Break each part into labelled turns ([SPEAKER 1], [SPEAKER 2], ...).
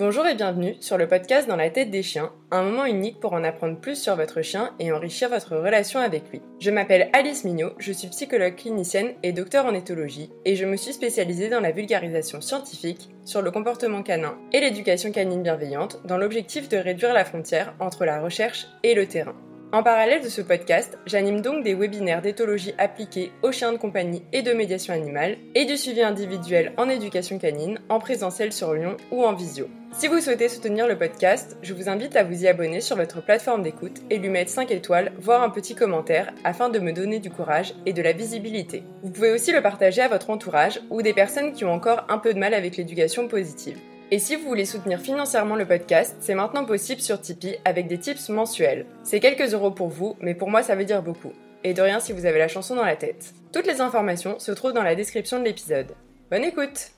[SPEAKER 1] Bonjour et bienvenue sur le podcast Dans la tête des chiens, un moment unique pour en apprendre plus sur votre chien et enrichir votre relation avec lui. Je m'appelle Alice Mignot, je suis psychologue clinicienne et docteur en éthologie et je me suis spécialisée dans la vulgarisation scientifique sur le comportement canin et l'éducation canine bienveillante dans l'objectif de réduire la frontière entre la recherche et le terrain. En parallèle de ce podcast, j'anime donc des webinaires d'éthologie appliquée aux chiens de compagnie et de médiation animale et du suivi individuel en éducation canine en présentiel sur Lyon ou en visio. Si vous souhaitez soutenir le podcast, je vous invite à vous y abonner sur votre plateforme d'écoute et lui mettre 5 étoiles, voire un petit commentaire afin de me donner du courage et de la visibilité. Vous pouvez aussi le partager à votre entourage ou des personnes qui ont encore un peu de mal avec l'éducation positive. Et si vous voulez soutenir financièrement le podcast, c'est maintenant possible sur Tipeee avec des tips mensuels. C'est quelques euros pour vous, mais pour moi ça veut dire beaucoup. Et de rien si vous avez la chanson dans la tête. Toutes les informations se trouvent dans la description de l'épisode. Bonne écoute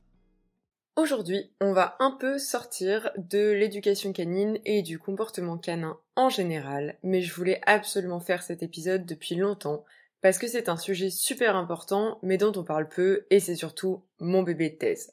[SPEAKER 1] Aujourd'hui, on va un peu sortir de l'éducation canine et du comportement canin en général, mais je voulais absolument faire cet épisode depuis longtemps parce que c'est un sujet super important mais dont on parle peu et c'est surtout mon bébé de thèse.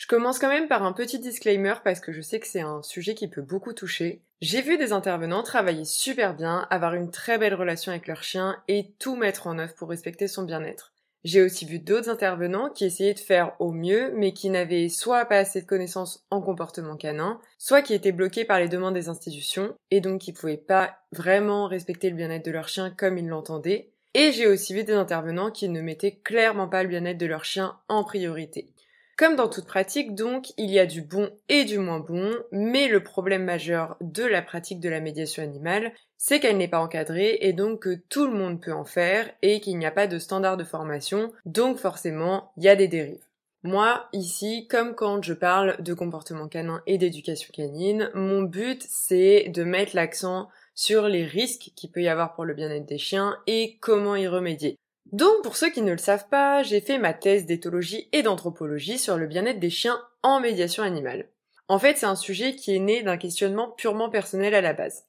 [SPEAKER 1] Je commence quand même par un petit disclaimer parce que je sais que c'est un sujet qui peut beaucoup toucher. J'ai vu des intervenants travailler super bien, avoir une très belle relation avec leur chien et tout mettre en œuvre pour respecter son bien-être. J'ai aussi vu d'autres intervenants qui essayaient de faire au mieux, mais qui n'avaient soit pas assez de connaissances en comportement canin, soit qui étaient bloqués par les demandes des institutions, et donc qui pouvaient pas vraiment respecter le bien-être de leur chien comme ils l'entendaient. Et j'ai aussi vu des intervenants qui ne mettaient clairement pas le bien-être de leur chien en priorité. Comme dans toute pratique, donc, il y a du bon et du moins bon, mais le problème majeur de la pratique de la médiation animale, c'est qu'elle n'est pas encadrée et donc que tout le monde peut en faire et qu'il n'y a pas de standard de formation, donc forcément, il y a des dérives. Moi, ici, comme quand je parle de comportement canin et d'éducation canine, mon but c'est de mettre l'accent sur les risques qu'il peut y avoir pour le bien-être des chiens et comment y remédier. Donc, pour ceux qui ne le savent pas, j'ai fait ma thèse d'éthologie et d'anthropologie sur le bien-être des chiens en médiation animale. En fait, c'est un sujet qui est né d'un questionnement purement personnel à la base.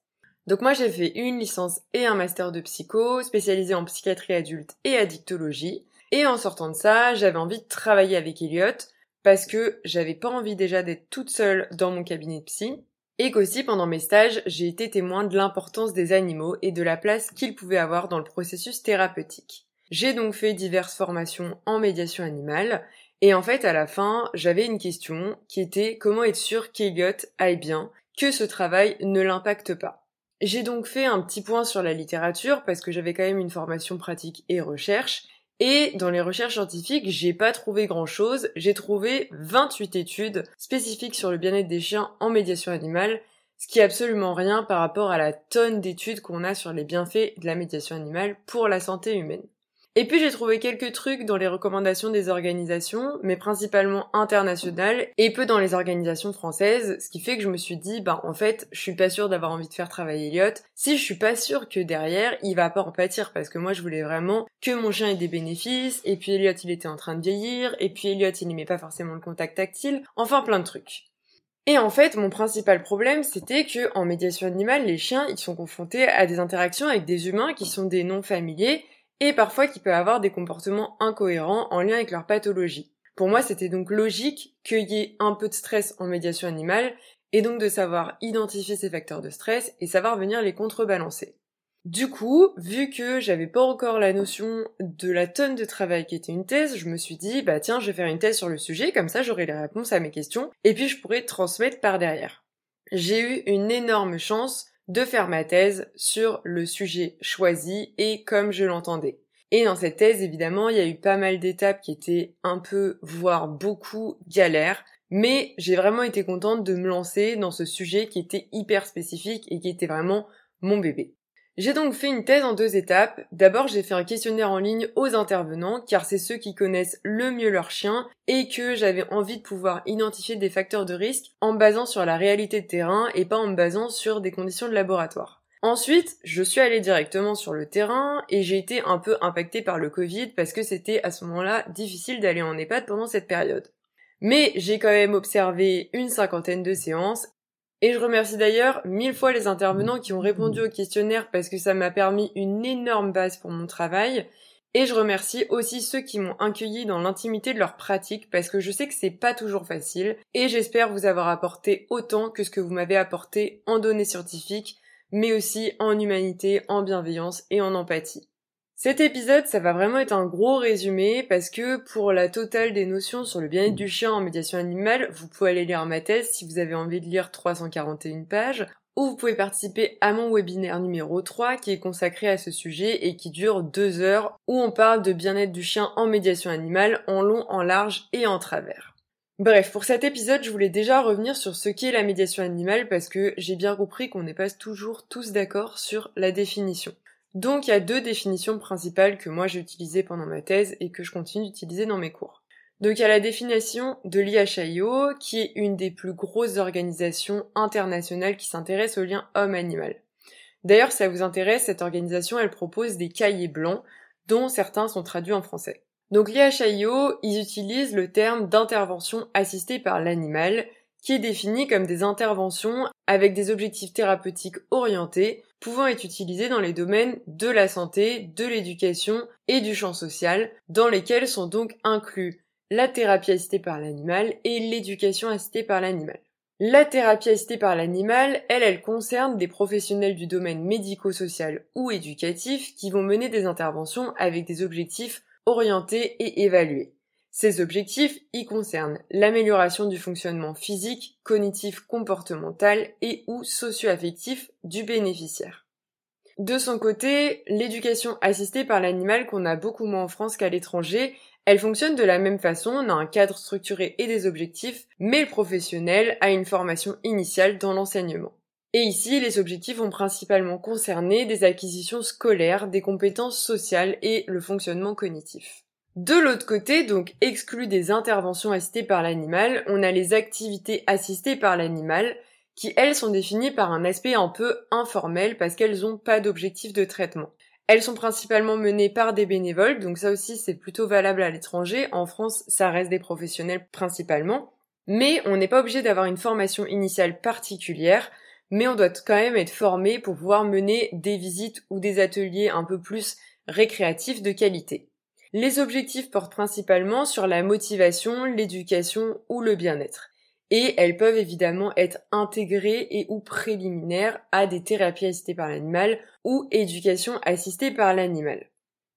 [SPEAKER 1] Donc moi j'ai fait une licence et un master de psycho, spécialisé en psychiatrie adulte et addictologie. Et en sortant de ça, j'avais envie de travailler avec Elliot parce que j'avais pas envie déjà d'être toute seule dans mon cabinet de psy et qu'aussi pendant mes stages, j'ai été témoin de l'importance des animaux et de la place qu'ils pouvaient avoir dans le processus thérapeutique. J'ai donc fait diverses formations en médiation animale et en fait à la fin j'avais une question qui était comment être sûr qu'Eliot aille bien, que ce travail ne l'impacte pas. J'ai donc fait un petit point sur la littérature parce que j'avais quand même une formation pratique et recherche et dans les recherches scientifiques, j'ai pas trouvé grand chose. J'ai trouvé 28 études spécifiques sur le bien-être des chiens en médiation animale, ce qui est absolument rien par rapport à la tonne d'études qu'on a sur les bienfaits de la médiation animale pour la santé humaine. Et puis j'ai trouvé quelques trucs dans les recommandations des organisations, mais principalement internationales, et peu dans les organisations françaises, ce qui fait que je me suis dit, bah en fait, je suis pas sûre d'avoir envie de faire travailler Elliot, si je suis pas sûre que derrière, il va pas en pâtir, parce que moi je voulais vraiment que mon chien ait des bénéfices, et puis Elliot il était en train de vieillir, et puis Elliot il n'aimait pas forcément le contact tactile, enfin plein de trucs. Et en fait, mon principal problème, c'était que en médiation animale, les chiens, ils sont confrontés à des interactions avec des humains qui sont des non familiers et parfois qui peuvent avoir des comportements incohérents en lien avec leur pathologie. Pour moi, c'était donc logique qu'il y ait un peu de stress en médiation animale, et donc de savoir identifier ces facteurs de stress et savoir venir les contrebalancer. Du coup, vu que j'avais pas encore la notion de la tonne de travail qui était une thèse, je me suis dit, bah tiens, je vais faire une thèse sur le sujet, comme ça j'aurai les réponses à mes questions, et puis je pourrai transmettre par derrière. J'ai eu une énorme chance de faire ma thèse sur le sujet choisi et comme je l'entendais. Et dans cette thèse, évidemment, il y a eu pas mal d'étapes qui étaient un peu, voire beaucoup galères, mais j'ai vraiment été contente de me lancer dans ce sujet qui était hyper spécifique et qui était vraiment mon bébé. J'ai donc fait une thèse en deux étapes. D'abord, j'ai fait un questionnaire en ligne aux intervenants, car c'est ceux qui connaissent le mieux leur chien, et que j'avais envie de pouvoir identifier des facteurs de risque en me basant sur la réalité de terrain et pas en me basant sur des conditions de laboratoire. Ensuite, je suis allée directement sur le terrain et j'ai été un peu impactée par le Covid parce que c'était à ce moment-là difficile d'aller en EHPAD pendant cette période. Mais j'ai quand même observé une cinquantaine de séances et je remercie d'ailleurs mille fois les intervenants qui ont répondu au questionnaire parce que ça m'a permis une énorme base pour mon travail. Et je remercie aussi ceux qui m'ont accueilli dans l'intimité de leur pratique parce que je sais que c'est pas toujours facile et j'espère vous avoir apporté autant que ce que vous m'avez apporté en données scientifiques, mais aussi en humanité, en bienveillance et en empathie. Cet épisode, ça va vraiment être un gros résumé parce que pour la totale des notions sur le bien-être du chien en médiation animale, vous pouvez aller lire ma thèse si vous avez envie de lire 341 pages ou vous pouvez participer à mon webinaire numéro 3 qui est consacré à ce sujet et qui dure deux heures où on parle de bien-être du chien en médiation animale en long, en large et en travers. Bref, pour cet épisode, je voulais déjà revenir sur ce qu'est la médiation animale parce que j'ai bien compris qu'on n'est pas toujours tous d'accord sur la définition. Donc il y a deux définitions principales que moi j'ai utilisées pendant ma thèse et que je continue d'utiliser dans mes cours. Donc il y a la définition de l'IHIO, qui est une des plus grosses organisations internationales qui s'intéresse au lien homme-animal. D'ailleurs, si ça vous intéresse, cette organisation, elle propose des cahiers blancs, dont certains sont traduits en français. Donc l'IHIO, ils utilisent le terme d'intervention assistée par l'animal, qui est défini comme des interventions avec des objectifs thérapeutiques orientés, pouvant être utilisés dans les domaines de la santé, de l'éducation et du champ social, dans lesquels sont donc inclus la thérapie assistée par l'animal et l'éducation assistée par l'animal. La thérapie assistée par l'animal, elle, elle concerne des professionnels du domaine médico-social ou éducatif qui vont mener des interventions avec des objectifs orientés et évalués. Ces objectifs y concernent l'amélioration du fonctionnement physique, cognitif, comportemental et ou socio-affectif du bénéficiaire. De son côté, l'éducation assistée par l'animal qu'on a beaucoup moins en France qu'à l'étranger, elle fonctionne de la même façon, on a un cadre structuré et des objectifs, mais le professionnel a une formation initiale dans l'enseignement. Et ici, les objectifs vont principalement concerner des acquisitions scolaires, des compétences sociales et le fonctionnement cognitif. De l'autre côté, donc exclu des interventions assistées par l'animal, on a les activités assistées par l'animal, qui elles sont définies par un aspect un peu informel parce qu'elles n'ont pas d'objectif de traitement. Elles sont principalement menées par des bénévoles, donc ça aussi c'est plutôt valable à l'étranger. En France, ça reste des professionnels principalement. Mais on n'est pas obligé d'avoir une formation initiale particulière, mais on doit quand même être formé pour pouvoir mener des visites ou des ateliers un peu plus récréatifs de qualité. Les objectifs portent principalement sur la motivation, l'éducation ou le bien-être et elles peuvent évidemment être intégrées et ou préliminaires à des thérapies assistées par l'animal ou éducation assistée par l'animal.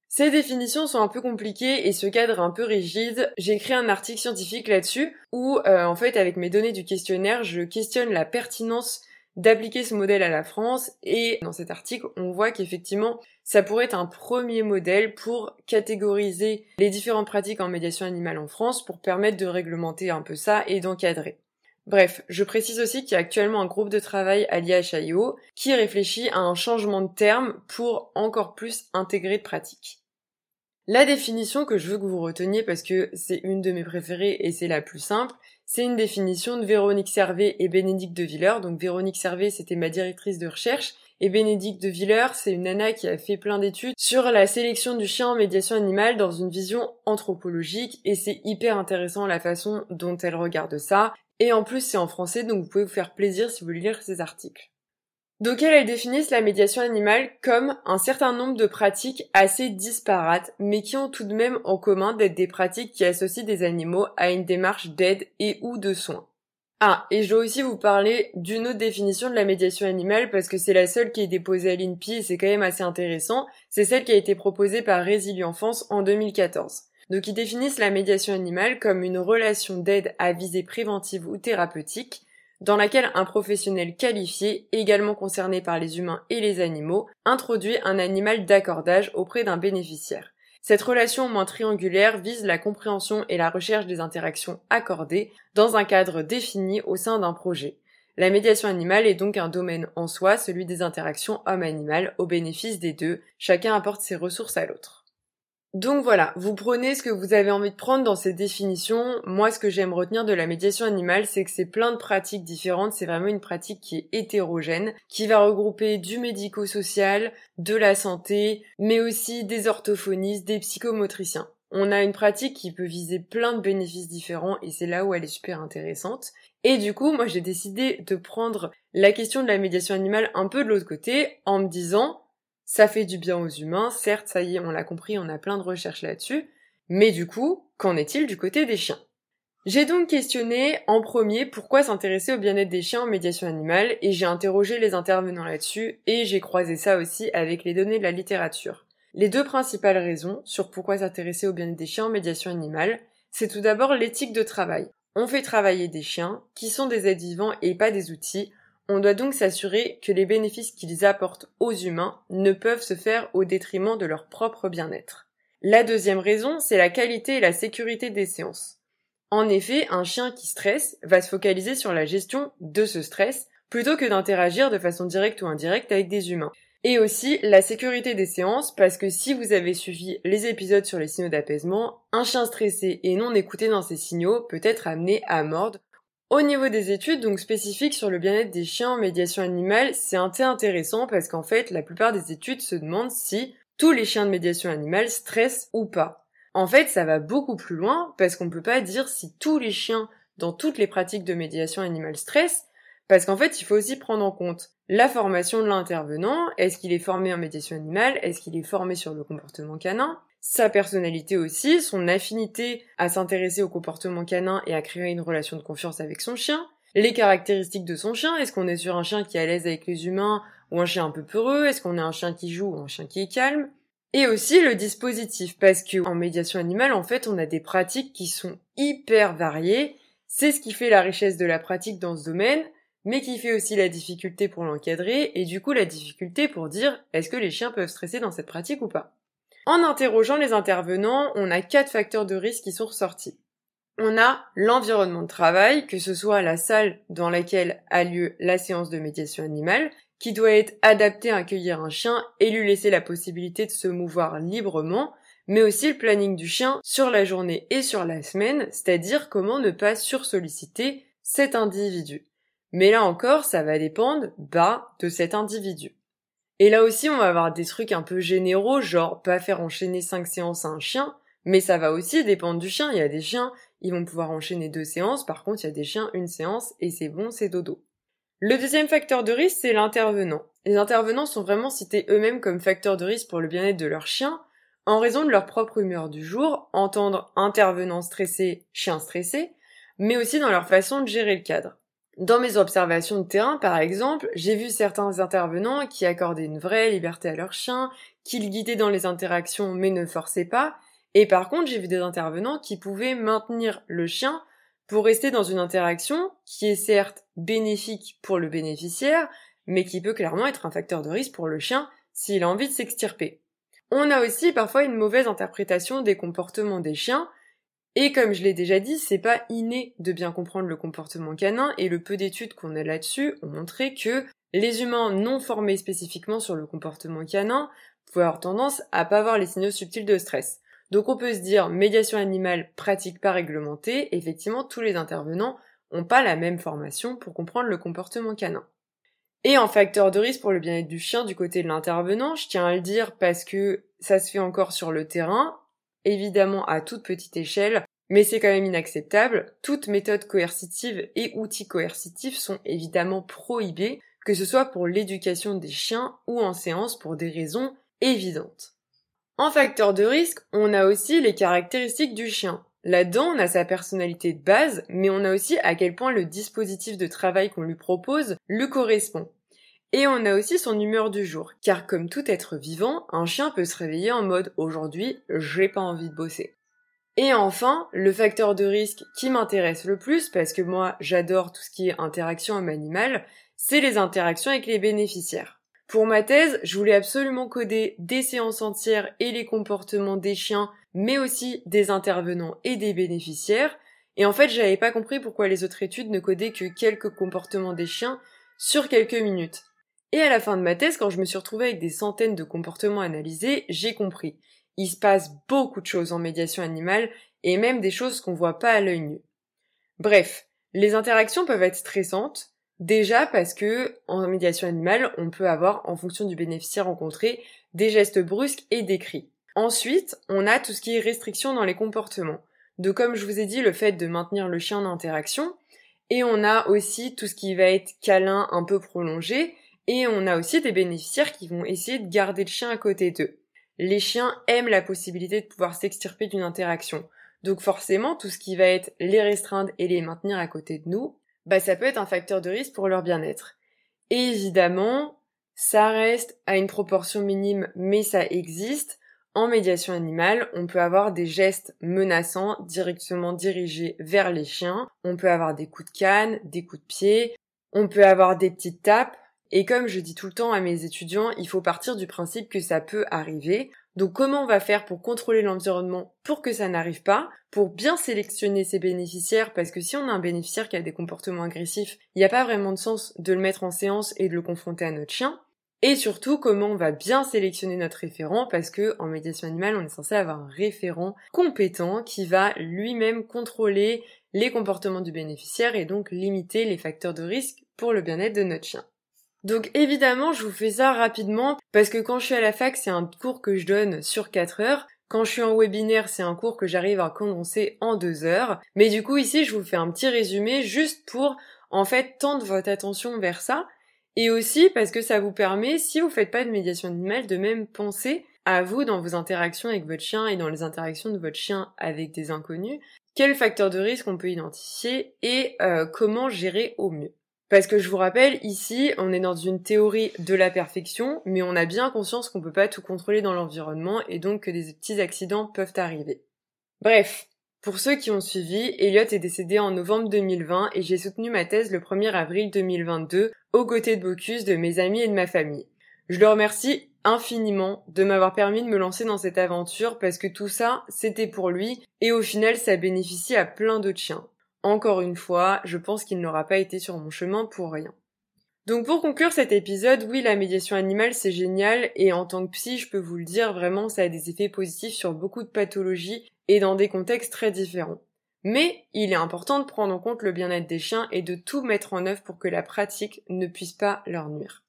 [SPEAKER 1] Ces définitions sont un peu compliquées et ce cadre un peu rigide. J'ai écrit un article scientifique là-dessus où, euh, en fait, avec mes données du questionnaire, je questionne la pertinence d'appliquer ce modèle à la France et dans cet article, on voit qu'effectivement, ça pourrait être un premier modèle pour catégoriser les différentes pratiques en médiation animale en France pour permettre de réglementer un peu ça et d'encadrer. Bref, je précise aussi qu'il y a actuellement un groupe de travail à l'IHIO qui réfléchit à un changement de terme pour encore plus intégrer de pratiques. La définition que je veux que vous reteniez parce que c'est une de mes préférées et c'est la plus simple, c'est une définition de Véronique Servet et Bénédicte de Villers. Donc Véronique Servet, c'était ma directrice de recherche et Bénédicte de Villers, c'est une nana qui a fait plein d'études sur la sélection du chien en médiation animale dans une vision anthropologique et c'est hyper intéressant la façon dont elle regarde ça. Et en plus, c'est en français, donc vous pouvez vous faire plaisir si vous voulez lire ces articles. Donc elles, définissent la médiation animale comme un certain nombre de pratiques assez disparates, mais qui ont tout de même en commun d'être des pratiques qui associent des animaux à une démarche d'aide et ou de soins. Ah, et je dois aussi vous parler d'une autre définition de la médiation animale parce que c'est la seule qui est déposée à l'INPI et c'est quand même assez intéressant. C'est celle qui a été proposée par Résilience en 2014. Donc ils définissent la médiation animale comme une relation d'aide à visée préventive ou thérapeutique dans laquelle un professionnel qualifié, également concerné par les humains et les animaux, introduit un animal d'accordage auprès d'un bénéficiaire. Cette relation moins triangulaire vise la compréhension et la recherche des interactions accordées dans un cadre défini au sein d'un projet. La médiation animale est donc un domaine en soi, celui des interactions homme-animal, au bénéfice des deux, chacun apporte ses ressources à l'autre. Donc voilà, vous prenez ce que vous avez envie de prendre dans ces définitions. Moi, ce que j'aime retenir de la médiation animale, c'est que c'est plein de pratiques différentes. C'est vraiment une pratique qui est hétérogène, qui va regrouper du médico-social, de la santé, mais aussi des orthophonistes, des psychomotriciens. On a une pratique qui peut viser plein de bénéfices différents et c'est là où elle est super intéressante. Et du coup, moi, j'ai décidé de prendre la question de la médiation animale un peu de l'autre côté en me disant, Ça fait du bien aux humains, certes, ça y est, on l'a compris, on a plein de recherches là-dessus, mais du coup, qu'en est-il du côté des chiens? J'ai donc questionné en premier pourquoi s'intéresser au bien-être des chiens en médiation animale, et j'ai interrogé les intervenants là-dessus, et j'ai croisé ça aussi avec les données de la littérature. Les deux principales raisons sur pourquoi s'intéresser au bien-être des chiens en médiation animale, c'est tout d'abord l'éthique de travail. On fait travailler des chiens, qui sont des êtres vivants et pas des outils, on doit donc s'assurer que les bénéfices qu'ils apportent aux humains ne peuvent se faire au détriment de leur propre bien-être. La deuxième raison, c'est la qualité et la sécurité des séances. En effet, un chien qui stresse va se focaliser sur la gestion de ce stress plutôt que d'interagir de façon directe ou indirecte avec des humains. Et aussi la sécurité des séances, parce que si vous avez suivi les épisodes sur les signaux d'apaisement, un chien stressé et non écouté dans ses signaux peut être amené à mordre au niveau des études, donc spécifiques sur le bien-être des chiens en médiation animale, c'est un intéressant parce qu'en fait, la plupart des études se demandent si tous les chiens de médiation animale stressent ou pas. En fait, ça va beaucoup plus loin parce qu'on peut pas dire si tous les chiens dans toutes les pratiques de médiation animale stressent, parce qu'en fait, il faut aussi prendre en compte la formation de l'intervenant. Est-ce qu'il est formé en médiation animale Est-ce qu'il est formé sur le comportement canin sa personnalité aussi, son affinité à s'intéresser au comportement canin et à créer une relation de confiance avec son chien, les caractéristiques de son chien, est-ce qu'on est sur un chien qui est à l'aise avec les humains ou un chien un peu peureux, est-ce qu'on est un chien qui joue ou un chien qui est calme, et aussi le dispositif, parce que en médiation animale, en fait, on a des pratiques qui sont hyper variées, c'est ce qui fait la richesse de la pratique dans ce domaine, mais qui fait aussi la difficulté pour l'encadrer, et du coup la difficulté pour dire est-ce que les chiens peuvent stresser dans cette pratique ou pas? En interrogeant les intervenants, on a quatre facteurs de risque qui sont ressortis. On a l'environnement de travail, que ce soit la salle dans laquelle a lieu la séance de médiation animale, qui doit être adaptée à accueillir un chien et lui laisser la possibilité de se mouvoir librement, mais aussi le planning du chien sur la journée et sur la semaine, c'est-à-dire comment ne pas sursolliciter cet individu. Mais là encore, ça va dépendre, bas, de cet individu. Et là aussi, on va avoir des trucs un peu généraux, genre pas faire enchaîner cinq séances à un chien, mais ça va aussi dépendre du chien. Il y a des chiens, ils vont pouvoir enchaîner deux séances, par contre, il y a des chiens, une séance, et c'est bon, c'est dodo. Le deuxième facteur de risque, c'est l'intervenant. Les intervenants sont vraiment cités eux-mêmes comme facteur de risque pour le bien-être de leur chien, en raison de leur propre humeur du jour, entendre intervenant stressé, chien stressé, mais aussi dans leur façon de gérer le cadre. Dans mes observations de terrain, par exemple, j'ai vu certains intervenants qui accordaient une vraie liberté à leur chien, qui le guidaient dans les interactions mais ne forçaient pas, et par contre j'ai vu des intervenants qui pouvaient maintenir le chien pour rester dans une interaction qui est certes bénéfique pour le bénéficiaire, mais qui peut clairement être un facteur de risque pour le chien s'il a envie de s'extirper. On a aussi parfois une mauvaise interprétation des comportements des chiens, et comme je l'ai déjà dit, c'est pas inné de bien comprendre le comportement canin et le peu d'études qu'on a là-dessus ont montré que les humains non formés spécifiquement sur le comportement canin pouvaient avoir tendance à pas voir les signaux subtils de stress. Donc on peut se dire médiation animale pratique pas réglementée, effectivement tous les intervenants ont pas la même formation pour comprendre le comportement canin. Et en facteur de risque pour le bien-être du chien du côté de l'intervenant, je tiens à le dire parce que ça se fait encore sur le terrain, évidemment à toute petite échelle, mais c'est quand même inacceptable. Toutes méthodes coercitives et outils coercitifs sont évidemment prohibés, que ce soit pour l'éducation des chiens ou en séance pour des raisons évidentes. En facteur de risque, on a aussi les caractéristiques du chien. Là-dedans, on a sa personnalité de base, mais on a aussi à quel point le dispositif de travail qu'on lui propose lui correspond. Et on a aussi son humeur du jour, car comme tout être vivant, un chien peut se réveiller en mode aujourd'hui, j'ai pas envie de bosser. Et enfin, le facteur de risque qui m'intéresse le plus, parce que moi j'adore tout ce qui est interaction homme animal, c'est les interactions avec les bénéficiaires. Pour ma thèse, je voulais absolument coder des séances entières et les comportements des chiens, mais aussi des intervenants et des bénéficiaires, et en fait j'avais pas compris pourquoi les autres études ne codaient que quelques comportements des chiens sur quelques minutes. Et à la fin de ma thèse, quand je me suis retrouvée avec des centaines de comportements analysés, j'ai compris. Il se passe beaucoup de choses en médiation animale et même des choses qu'on voit pas à l'œil nu. Bref, les interactions peuvent être stressantes, déjà parce que en médiation animale, on peut avoir, en fonction du bénéficiaire rencontré, des gestes brusques et des cris. Ensuite, on a tout ce qui est restriction dans les comportements. De comme je vous ai dit, le fait de maintenir le chien en interaction, et on a aussi tout ce qui va être câlin un peu prolongé, Et on a aussi des bénéficiaires qui vont essayer de garder le chien à côté d'eux. Les chiens aiment la possibilité de pouvoir s'extirper d'une interaction. Donc forcément, tout ce qui va être les restreindre et les maintenir à côté de nous, bah ça peut être un facteur de risque pour leur bien-être. évidemment, ça reste à une proportion minime, mais ça existe. En médiation animale, on peut avoir des gestes menaçants directement dirigés vers les chiens. On peut avoir des coups de canne, des coups de pied. On peut avoir des petites tapes. Et comme je dis tout le temps à mes étudiants, il faut partir du principe que ça peut arriver. Donc comment on va faire pour contrôler l'environnement pour que ça n'arrive pas, pour bien sélectionner ses bénéficiaires, parce que si on a un bénéficiaire qui a des comportements agressifs, il n'y a pas vraiment de sens de le mettre en séance et de le confronter à notre chien. Et surtout comment on va bien sélectionner notre référent, parce que en médiation animale, on est censé avoir un référent compétent qui va lui-même contrôler les comportements du bénéficiaire et donc limiter les facteurs de risque pour le bien-être de notre chien. Donc évidemment, je vous fais ça rapidement parce que quand je suis à la fac, c'est un cours que je donne sur 4 heures. Quand je suis en webinaire, c'est un cours que j'arrive à condenser en 2 heures. Mais du coup, ici, je vous fais un petit résumé juste pour, en fait, tendre votre attention vers ça. Et aussi parce que ça vous permet, si vous faites pas de médiation animale, de même penser à vous dans vos interactions avec votre chien et dans les interactions de votre chien avec des inconnus, quels facteurs de risque on peut identifier et euh, comment gérer au mieux? Parce que je vous rappelle, ici, on est dans une théorie de la perfection, mais on a bien conscience qu'on peut pas tout contrôler dans l'environnement et donc que des petits accidents peuvent arriver. Bref, pour ceux qui ont suivi, Elliot est décédé en novembre 2020 et j'ai soutenu ma thèse le 1er avril 2022 aux côtés de Bocuse, de mes amis et de ma famille. Je le remercie infiniment de m'avoir permis de me lancer dans cette aventure parce que tout ça, c'était pour lui et au final, ça bénéficie à plein d'autres chiens. Encore une fois, je pense qu'il n'aura pas été sur mon chemin pour rien. Donc pour conclure cet épisode, oui, la médiation animale c'est génial et en tant que psy, je peux vous le dire, vraiment ça a des effets positifs sur beaucoup de pathologies et dans des contextes très différents. Mais il est important de prendre en compte le bien-être des chiens et de tout mettre en œuvre pour que la pratique ne puisse pas leur nuire.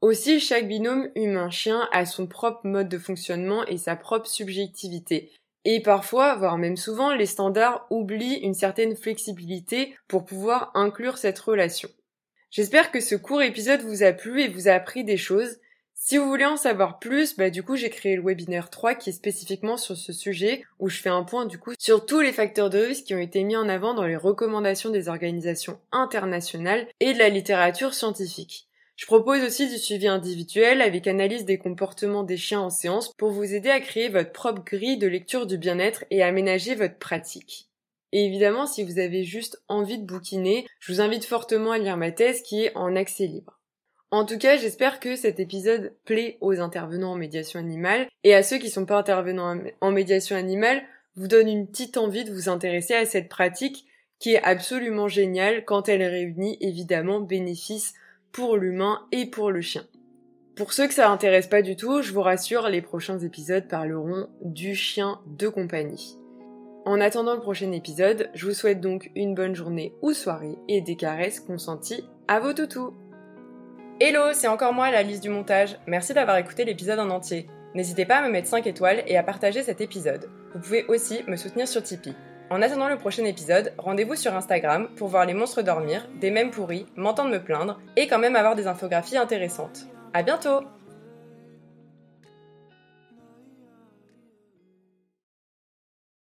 [SPEAKER 1] Aussi, chaque binôme humain-chien a son propre mode de fonctionnement et sa propre subjectivité. Et parfois, voire même souvent, les standards oublient une certaine flexibilité pour pouvoir inclure cette relation. J'espère que ce court épisode vous a plu et vous a appris des choses. Si vous voulez en savoir plus, bah du coup j'ai créé le webinaire 3 qui est spécifiquement sur ce sujet où je fais un point du coup sur tous les facteurs de risque qui ont été mis en avant dans les recommandations des organisations internationales et de la littérature scientifique. Je propose aussi du suivi individuel avec analyse des comportements des chiens en séance pour vous aider à créer votre propre grille de lecture du bien-être et aménager votre pratique. Et évidemment, si vous avez juste envie de bouquiner, je vous invite fortement à lire ma thèse qui est en accès libre. En tout cas, j'espère que cet épisode plaît aux intervenants en médiation animale et à ceux qui sont pas intervenants en médiation animale, vous donne une petite envie de vous intéresser à cette pratique qui est absolument géniale quand elle réunit évidemment bénéfices pour l'humain et pour le chien. Pour ceux que ça intéresse pas du tout, je vous rassure, les prochains épisodes parleront du chien de compagnie. En attendant le prochain épisode, je vous souhaite donc une bonne journée ou soirée et des caresses consenties à vos toutous. Hello, c'est encore moi la liste du montage. Merci d'avoir écouté l'épisode en entier. N'hésitez pas à me mettre 5 étoiles et à partager cet épisode. Vous pouvez aussi me soutenir sur Tipeee. En attendant le prochain épisode, rendez-vous sur Instagram pour voir les monstres dormir, des mèmes pourris, m'entendre me plaindre et quand même avoir des infographies intéressantes. À bientôt